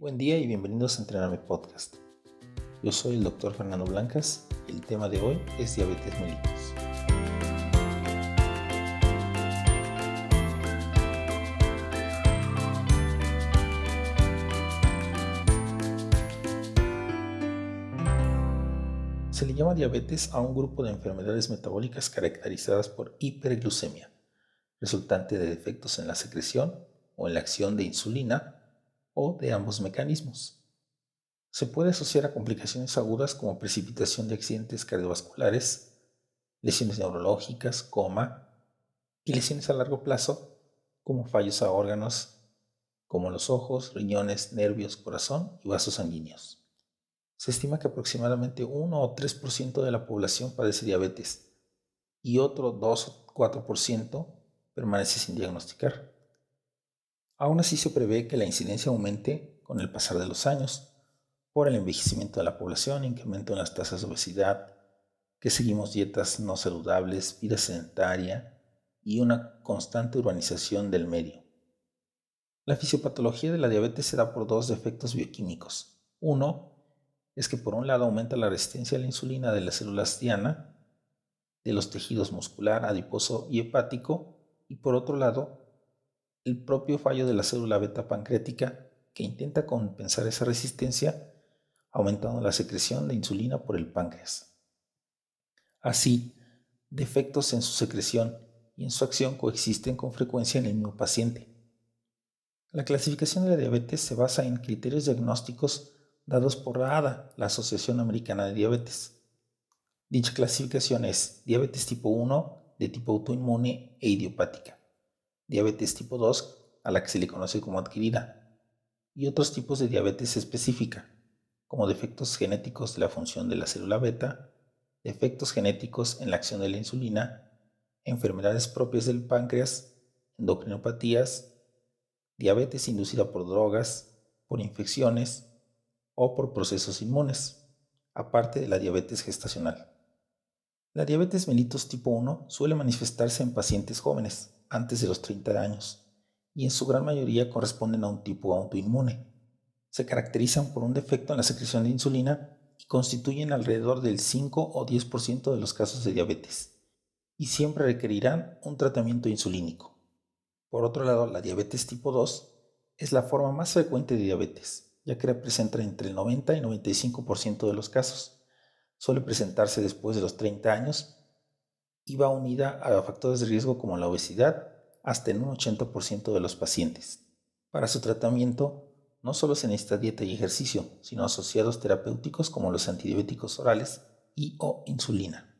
Buen día y bienvenidos a Entrenarme Podcast. Yo soy el doctor Fernando Blancas y el tema de hoy es diabetes mellitus. Se le llama diabetes a un grupo de enfermedades metabólicas caracterizadas por hiperglucemia, resultante de defectos en la secreción o en la acción de insulina o de ambos mecanismos. Se puede asociar a complicaciones agudas como precipitación de accidentes cardiovasculares, lesiones neurológicas, coma y lesiones a largo plazo como fallos a órganos como los ojos, riñones, nervios, corazón y vasos sanguíneos. Se estima que aproximadamente 1 o 3% de la población padece diabetes y otro 2 o 4% permanece sin diagnosticar. Aún así se prevé que la incidencia aumente con el pasar de los años por el envejecimiento de la población, incremento en las tasas de obesidad, que seguimos dietas no saludables, vida sedentaria y una constante urbanización del medio. La fisiopatología de la diabetes se da por dos defectos bioquímicos. Uno es que por un lado aumenta la resistencia a la insulina de las células diana, de los tejidos muscular, adiposo y hepático, y por otro lado el propio fallo de la célula beta pancreática que intenta compensar esa resistencia aumentando la secreción de insulina por el páncreas. Así, defectos en su secreción y en su acción coexisten con frecuencia en el mismo paciente. La clasificación de la diabetes se basa en criterios diagnósticos dados por la ADA, la Asociación Americana de Diabetes. Dicha clasificación es diabetes tipo 1 de tipo autoinmune e idiopática diabetes tipo 2, a la que se le conoce como adquirida, y otros tipos de diabetes específica, como defectos genéticos de la función de la célula beta, defectos genéticos en la acción de la insulina, enfermedades propias del páncreas, endocrinopatías, diabetes inducida por drogas, por infecciones o por procesos inmunes, aparte de la diabetes gestacional. La diabetes mellitus tipo 1 suele manifestarse en pacientes jóvenes, antes de los 30 años y en su gran mayoría corresponden a un tipo autoinmune. Se caracterizan por un defecto en la secreción de insulina y constituyen alrededor del 5 o 10% de los casos de diabetes y siempre requerirán un tratamiento insulínico. Por otro lado, la diabetes tipo 2 es la forma más frecuente de diabetes, ya que representa entre el 90 y 95% de los casos. Suele presentarse después de los 30 años y va unida a factores de riesgo como la obesidad hasta en un 80% de los pacientes. Para su tratamiento, no solo se necesita dieta y ejercicio, sino asociados terapéuticos como los antidiabéticos orales y o insulina.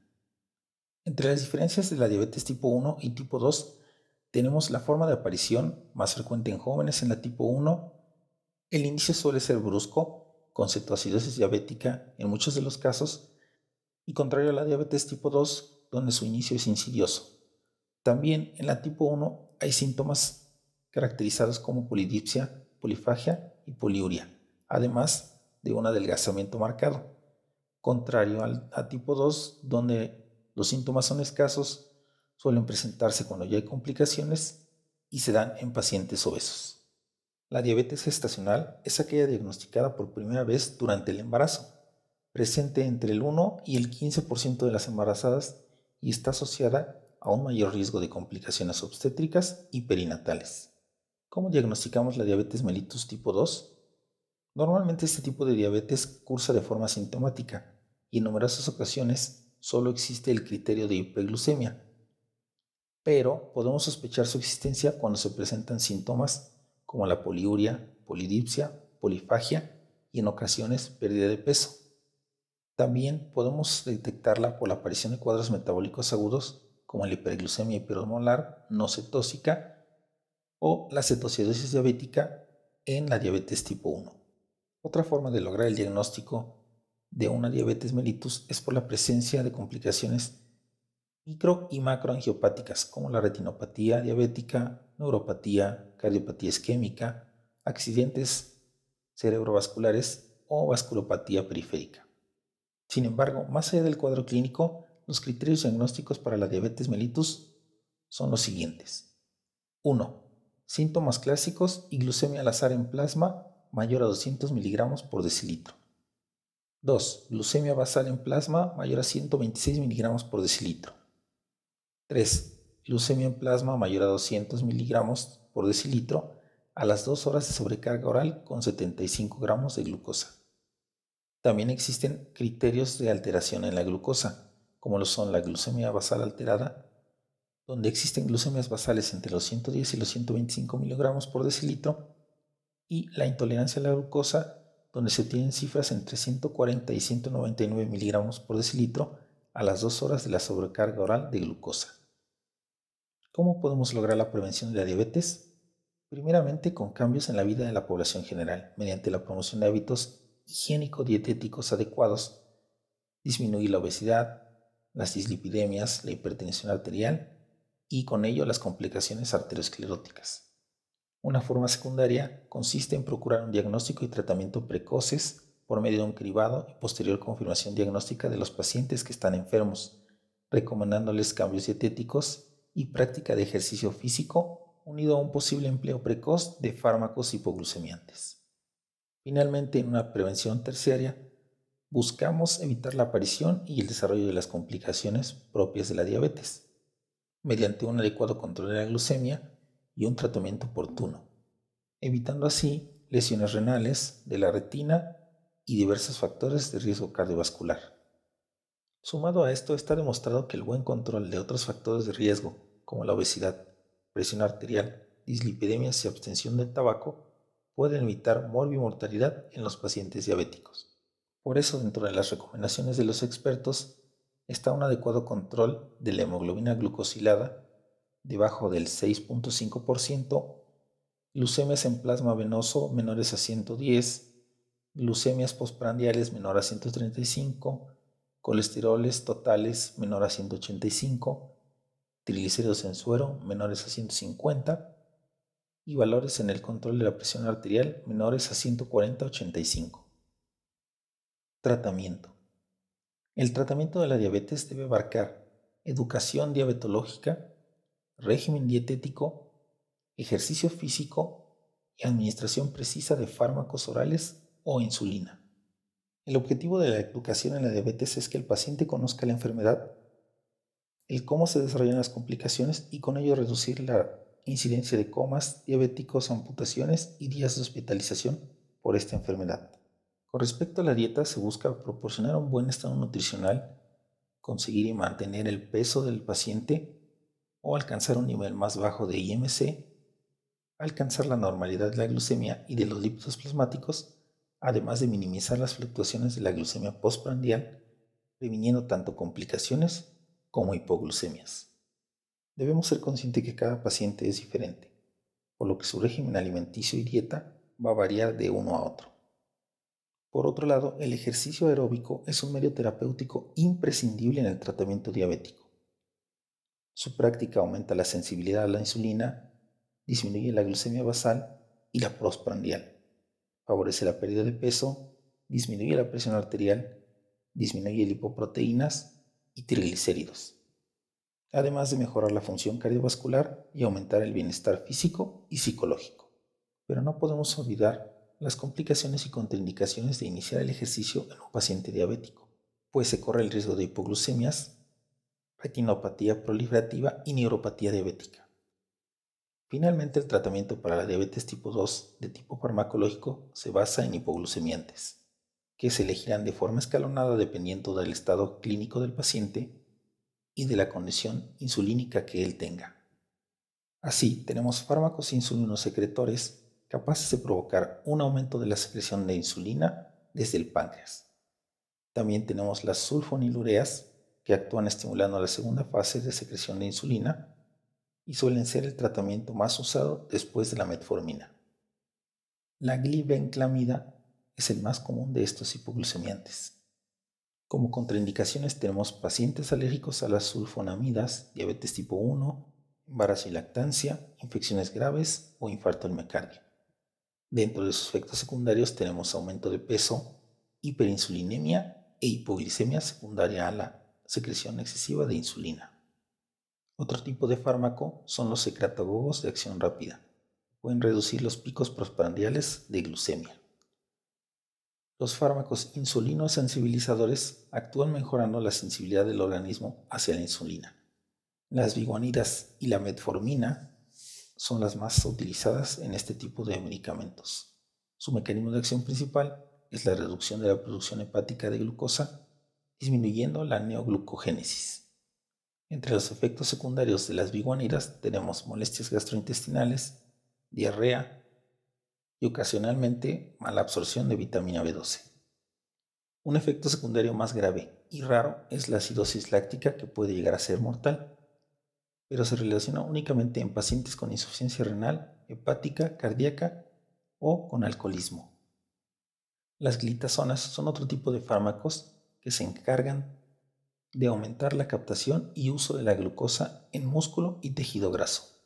Entre las diferencias de la diabetes tipo 1 y tipo 2 tenemos la forma de aparición más frecuente en jóvenes en la tipo 1. El inicio suele ser brusco, con cetoacidosis diabética en muchos de los casos, y contrario a la diabetes tipo 2, donde su inicio es insidioso. También en la tipo 1 hay síntomas caracterizados como polidipsia, polifagia y poliuria, además de un adelgazamiento marcado, contrario al a tipo 2, donde los síntomas son escasos, suelen presentarse cuando ya hay complicaciones y se dan en pacientes obesos. La diabetes gestacional es aquella diagnosticada por primera vez durante el embarazo, presente entre el 1 y el 15% de las embarazadas y está asociada a un mayor riesgo de complicaciones obstétricas y perinatales. ¿Cómo diagnosticamos la diabetes mellitus tipo 2? Normalmente este tipo de diabetes cursa de forma sintomática y en numerosas ocasiones solo existe el criterio de hiperglucemia, pero podemos sospechar su existencia cuando se presentan síntomas como la poliuria, polidipsia, polifagia y en ocasiones pérdida de peso. También podemos detectarla por la aparición de cuadros metabólicos agudos como la hiperglucemia hiperosmolar no cetósica o la cetocidosis diabética en la diabetes tipo 1. Otra forma de lograr el diagnóstico de una diabetes mellitus es por la presencia de complicaciones micro y macroangiopáticas como la retinopatía diabética, neuropatía, cardiopatía isquémica, accidentes cerebrovasculares o vasculopatía periférica. Sin embargo, más allá del cuadro clínico, los criterios diagnósticos para la diabetes mellitus son los siguientes. 1. Síntomas clásicos y glucemia al azar en plasma mayor a 200 miligramos por decilitro. 2. Glucemia basal en plasma mayor a 126 miligramos por decilitro. 3. Glucemia en plasma mayor a 200 miligramos por decilitro a las 2 horas de sobrecarga oral con 75 gramos de glucosa. También existen criterios de alteración en la glucosa, como lo son la glucemia basal alterada, donde existen glucemias basales entre los 110 y los 125 miligramos por decilitro, y la intolerancia a la glucosa donde se obtienen cifras entre 140 y 199 miligramos por decilitro a las 2 horas de la sobrecarga oral de glucosa. ¿Cómo podemos lograr la prevención de la diabetes? Primeramente con cambios en la vida de la población general, mediante la promoción de hábitos higiénico-dietéticos adecuados, disminuir la obesidad, las dislipidemias, la hipertensión arterial y con ello las complicaciones arterioscleróticas. Una forma secundaria consiste en procurar un diagnóstico y tratamiento precoces por medio de un cribado y posterior confirmación diagnóstica de los pacientes que están enfermos, recomendándoles cambios dietéticos y práctica de ejercicio físico unido a un posible empleo precoz de fármacos hipoglucemiantes. Finalmente, en una prevención terciaria, buscamos evitar la aparición y el desarrollo de las complicaciones propias de la diabetes, mediante un adecuado control de la glucemia y un tratamiento oportuno, evitando así lesiones renales de la retina y diversos factores de riesgo cardiovascular. Sumado a esto, está demostrado que el buen control de otros factores de riesgo, como la obesidad, presión arterial, dislipidemias y abstención del tabaco, pueden evitar morbimortalidad en los pacientes diabéticos. Por eso, dentro de las recomendaciones de los expertos, está un adecuado control de la hemoglobina glucosilada debajo del 6.5%, glucemias en plasma venoso menores a 110, glucemias postprandiales menor a 135, colesteroles totales menor a 185, triglicéridos en suero menores a 150 y valores en el control de la presión arterial menores a 140-85. Tratamiento. El tratamiento de la diabetes debe abarcar educación diabetológica, régimen dietético, ejercicio físico y administración precisa de fármacos orales o insulina. El objetivo de la educación en la diabetes es que el paciente conozca la enfermedad, el cómo se desarrollan las complicaciones y con ello reducir la incidencia de comas, diabéticos, amputaciones y días de hospitalización por esta enfermedad. Con respecto a la dieta, se busca proporcionar un buen estado nutricional, conseguir y mantener el peso del paciente o alcanzar un nivel más bajo de IMC, alcanzar la normalidad de la glucemia y de los lípidos plasmáticos, además de minimizar las fluctuaciones de la glucemia postprandial, previniendo tanto complicaciones como hipoglucemias. Debemos ser conscientes que cada paciente es diferente, por lo que su régimen alimenticio y dieta va a variar de uno a otro. Por otro lado, el ejercicio aeróbico es un medio terapéutico imprescindible en el tratamiento diabético. Su práctica aumenta la sensibilidad a la insulina, disminuye la glucemia basal y la postprandial, favorece la pérdida de peso, disminuye la presión arterial, disminuye lipoproteínas y triglicéridos, además de mejorar la función cardiovascular y aumentar el bienestar físico y psicológico. Pero no podemos olvidar las complicaciones y contraindicaciones de iniciar el ejercicio en un paciente diabético, pues se corre el riesgo de hipoglucemias, retinopatía proliferativa y neuropatía diabética. Finalmente, el tratamiento para la diabetes tipo 2 de tipo farmacológico se basa en hipoglucemiantes, que se elegirán de forma escalonada dependiendo del estado clínico del paciente y de la condición insulínica que él tenga. Así, tenemos fármacos insulinosecretores capaces de provocar un aumento de la secreción de insulina desde el páncreas. También tenemos las sulfonilureas que actúan estimulando la segunda fase de secreción de insulina y suelen ser el tratamiento más usado después de la metformina. La glibenclamida es el más común de estos hipoglucemiantes. Como contraindicaciones tenemos pacientes alérgicos a las sulfonamidas, diabetes tipo 1, embarazo y lactancia, infecciones graves o infarto al miocardio. Dentro de sus efectos secundarios tenemos aumento de peso, hiperinsulinemia e hipoglicemia secundaria a la secreción excesiva de insulina. Otro tipo de fármaco son los secretagogos de acción rápida. Pueden reducir los picos postprandiales de glucemia. Los fármacos insulinosensibilizadores actúan mejorando la sensibilidad del organismo hacia la insulina. Las biguanidas y la metformina son las más utilizadas en este tipo de medicamentos. Su mecanismo de acción principal es la reducción de la producción hepática de glucosa, disminuyendo la neoglucogénesis. Entre los efectos secundarios de las biguanidas tenemos molestias gastrointestinales, diarrea y ocasionalmente mala absorción de vitamina B12. Un efecto secundario más grave y raro es la acidosis láctica que puede llegar a ser mortal, pero se relaciona únicamente en pacientes con insuficiencia renal, hepática, cardíaca o con alcoholismo. Las glitazonas son otro tipo de fármacos que se encargan de aumentar la captación y uso de la glucosa en músculo y tejido graso.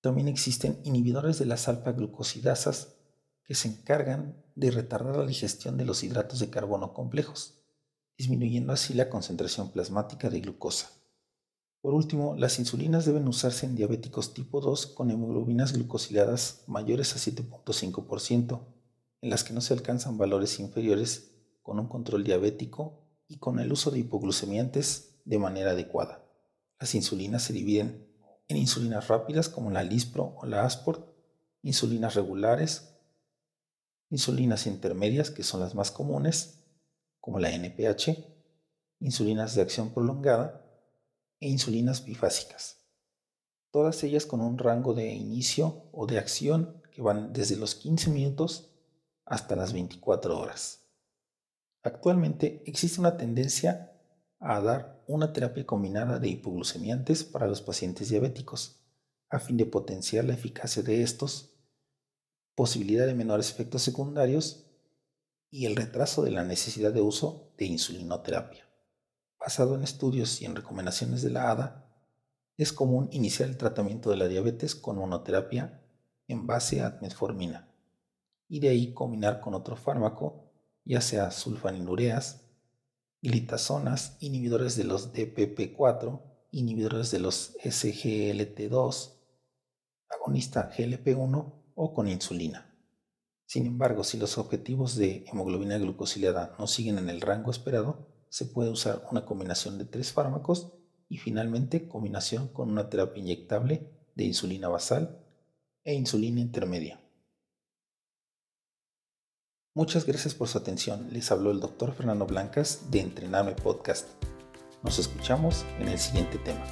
También existen inhibidores de las alfa-glucosidasas que se encargan de retardar la digestión de los hidratos de carbono complejos, disminuyendo así la concentración plasmática de glucosa. Por último, las insulinas deben usarse en diabéticos tipo 2 con hemoglobinas glucosiladas mayores a 7.5%, en las que no se alcanzan valores inferiores con un control diabético y con el uso de hipoglucemiantes de manera adecuada. Las insulinas se dividen en insulinas rápidas como la Lispro o la Asport, insulinas regulares, insulinas intermedias que son las más comunes como la NPH, insulinas de acción prolongada e insulinas bifásicas. Todas ellas con un rango de inicio o de acción que van desde los 15 minutos hasta las 24 horas. Actualmente existe una tendencia a dar una terapia combinada de hipoglucemiantes para los pacientes diabéticos, a fin de potenciar la eficacia de estos, posibilidad de menores efectos secundarios y el retraso de la necesidad de uso de insulinoterapia. Basado en estudios y en recomendaciones de la ADA, es común iniciar el tratamiento de la diabetes con monoterapia en base a metformina y de ahí combinar con otro fármaco ya sea sulfanilureas, glitazonas, inhibidores de los DPP4, inhibidores de los SGLT2, agonista GLP1 o con insulina. Sin embargo, si los objetivos de hemoglobina glucosilada no siguen en el rango esperado, se puede usar una combinación de tres fármacos y finalmente combinación con una terapia inyectable de insulina basal e insulina intermedia. Muchas gracias por su atención. Les habló el doctor Fernando Blancas de Entrename Podcast. Nos escuchamos en el siguiente tema.